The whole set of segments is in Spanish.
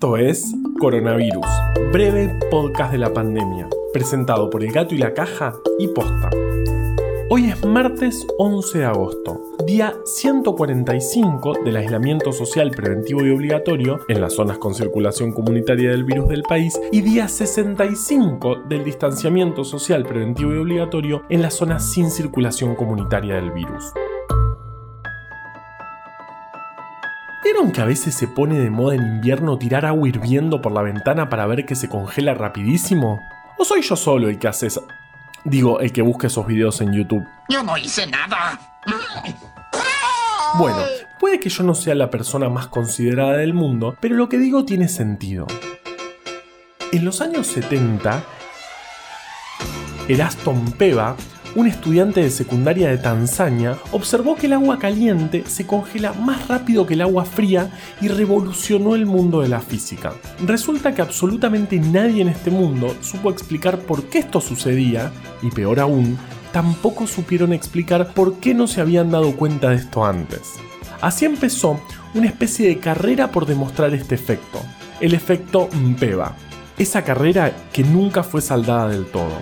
Esto es Coronavirus, breve podcast de la pandemia, presentado por El Gato y la Caja y Posta. Hoy es martes 11 de agosto, día 145 del aislamiento social preventivo y obligatorio en las zonas con circulación comunitaria del virus del país y día 65 del distanciamiento social preventivo y obligatorio en las zonas sin circulación comunitaria del virus. ¿Vieron que a veces se pone de moda en invierno tirar agua hirviendo por la ventana para ver que se congela rapidísimo? ¿O soy yo solo el que hace eso? Digo, el que busca esos videos en YouTube. Yo no hice nada. Bueno, puede que yo no sea la persona más considerada del mundo, pero lo que digo tiene sentido. En los años 70, Eraston Peva un estudiante de secundaria de Tanzania observó que el agua caliente se congela más rápido que el agua fría y revolucionó el mundo de la física. Resulta que absolutamente nadie en este mundo supo explicar por qué esto sucedía, y peor aún, tampoco supieron explicar por qué no se habían dado cuenta de esto antes. Así empezó una especie de carrera por demostrar este efecto, el efecto Mpeva, esa carrera que nunca fue saldada del todo.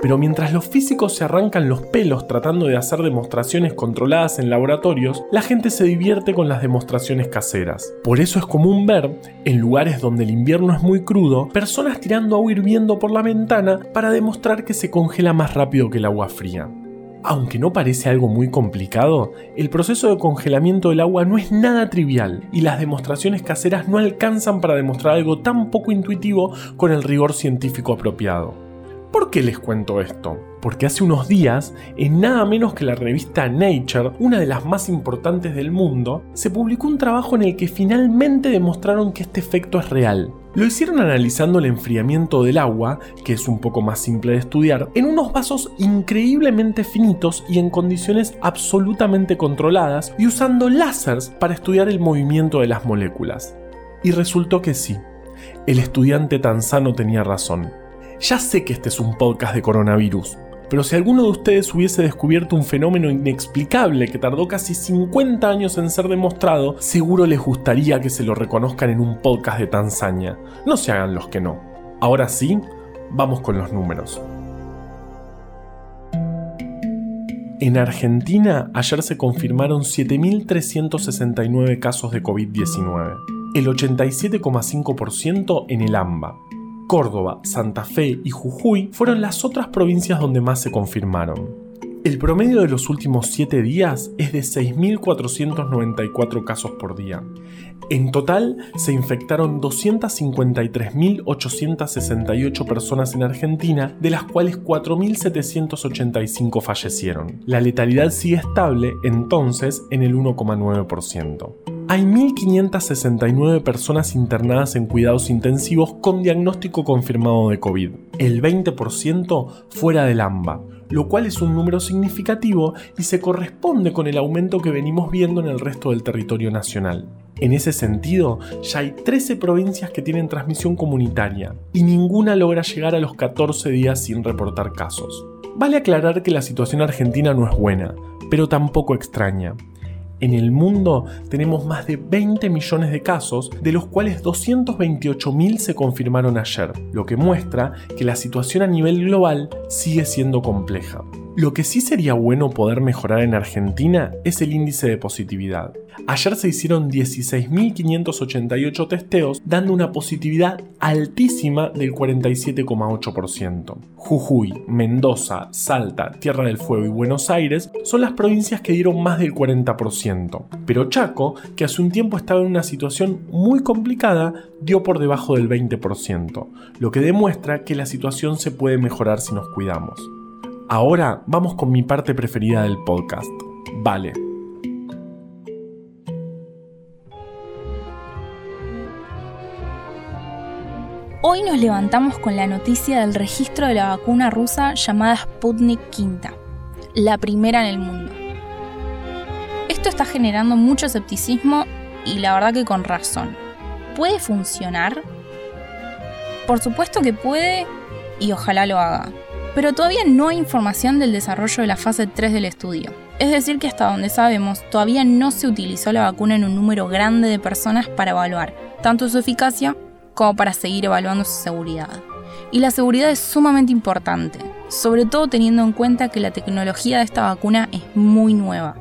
Pero mientras los físicos se arrancan los pelos tratando de hacer demostraciones controladas en laboratorios, la gente se divierte con las demostraciones caseras. Por eso es común ver, en lugares donde el invierno es muy crudo, personas tirando agua hirviendo por la ventana para demostrar que se congela más rápido que el agua fría. Aunque no parece algo muy complicado, el proceso de congelamiento del agua no es nada trivial y las demostraciones caseras no alcanzan para demostrar algo tan poco intuitivo con el rigor científico apropiado. ¿Por qué les cuento esto? Porque hace unos días, en nada menos que la revista Nature, una de las más importantes del mundo, se publicó un trabajo en el que finalmente demostraron que este efecto es real. Lo hicieron analizando el enfriamiento del agua, que es un poco más simple de estudiar, en unos vasos increíblemente finitos y en condiciones absolutamente controladas y usando láseres para estudiar el movimiento de las moléculas. Y resultó que sí, el estudiante tanzano tenía razón. Ya sé que este es un podcast de coronavirus, pero si alguno de ustedes hubiese descubierto un fenómeno inexplicable que tardó casi 50 años en ser demostrado, seguro les gustaría que se lo reconozcan en un podcast de Tanzania. No se hagan los que no. Ahora sí, vamos con los números. En Argentina ayer se confirmaron 7.369 casos de COVID-19, el 87,5% en el AMBA, Córdoba, Santa Fe y Jujuy fueron las otras provincias donde más se confirmaron. El promedio de los últimos 7 días es de 6.494 casos por día. En total se infectaron 253.868 personas en Argentina, de las cuales 4.785 fallecieron. La letalidad sigue estable entonces en el 1,9% hay 1.569 personas internadas en cuidados intensivos con diagnóstico confirmado de COVID, el 20% fuera del AMBA, lo cual es un número significativo y se corresponde con el aumento que venimos viendo en el resto del territorio nacional. En ese sentido, ya hay 13 provincias que tienen transmisión comunitaria y ninguna logra llegar a los 14 días sin reportar casos. Vale aclarar que la situación argentina no es buena, pero tampoco extraña. En el mundo tenemos más de 20 millones de casos, de los cuales 228.000 se confirmaron ayer, lo que muestra que la situación a nivel global sigue siendo compleja. Lo que sí sería bueno poder mejorar en Argentina es el índice de positividad. Ayer se hicieron 16.588 testeos, dando una positividad altísima del 47,8%. Jujuy, Mendoza, Salta, Tierra del Fuego y Buenos Aires son las provincias que dieron más del 40%. Pero Chaco, que hace un tiempo estaba en una situación muy complicada, dio por debajo del 20%, lo que demuestra que la situación se puede mejorar si nos cuidamos. Ahora vamos con mi parte preferida del podcast. Vale. Hoy nos levantamos con la noticia del registro de la vacuna rusa llamada Sputnik V, la primera en el mundo. Esto está generando mucho escepticismo y la verdad que con razón. ¿Puede funcionar? Por supuesto que puede y ojalá lo haga pero todavía no hay información del desarrollo de la fase 3 del estudio. Es decir, que hasta donde sabemos, todavía no se utilizó la vacuna en un número grande de personas para evaluar tanto su eficacia como para seguir evaluando su seguridad. Y la seguridad es sumamente importante, sobre todo teniendo en cuenta que la tecnología de esta vacuna es muy nueva.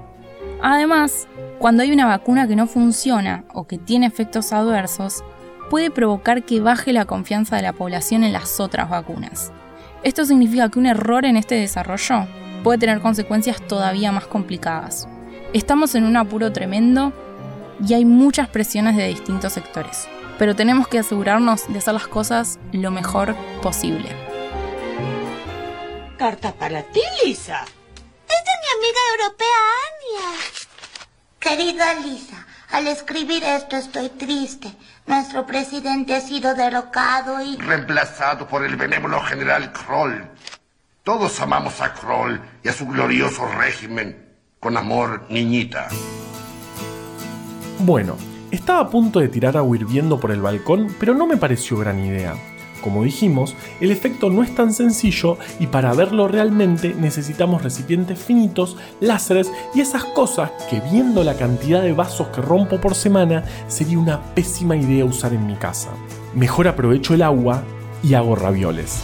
Además, cuando hay una vacuna que no funciona o que tiene efectos adversos, puede provocar que baje la confianza de la población en las otras vacunas. Esto significa que un error en este desarrollo puede tener consecuencias todavía más complicadas. Estamos en un apuro tremendo y hay muchas presiones de distintos sectores, pero tenemos que asegurarnos de hacer las cosas lo mejor posible. Carta para ti, Lisa. Es de mi amiga europea Anya. Querida Lisa, al escribir esto estoy triste. Nuestro presidente ha sido derrocado y... Reemplazado por el benévolo general Kroll. Todos amamos a Kroll y a su glorioso régimen. Con amor, niñita. Bueno, estaba a punto de tirar agua hirviendo por el balcón, pero no me pareció gran idea. Como dijimos, el efecto no es tan sencillo y para verlo realmente necesitamos recipientes finitos, láseres y esas cosas que viendo la cantidad de vasos que rompo por semana sería una pésima idea usar en mi casa. Mejor aprovecho el agua y hago ravioles.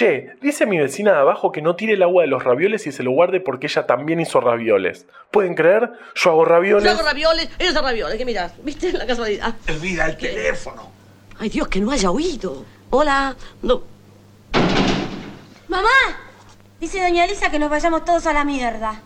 Che, dice mi vecina de abajo que no tire el agua de los ravioles y se lo guarde porque ella también hizo ravioles. ¿Pueden creer? Yo hago ravioles. Yo hago ravioles, ella hace ravioles, ¿qué miras? ¿Viste la casualidad? Olvida el teléfono. Ay, Dios, que no haya oído. Hola, no. ¡Mamá! Dice doña Elisa que nos vayamos todos a la mierda.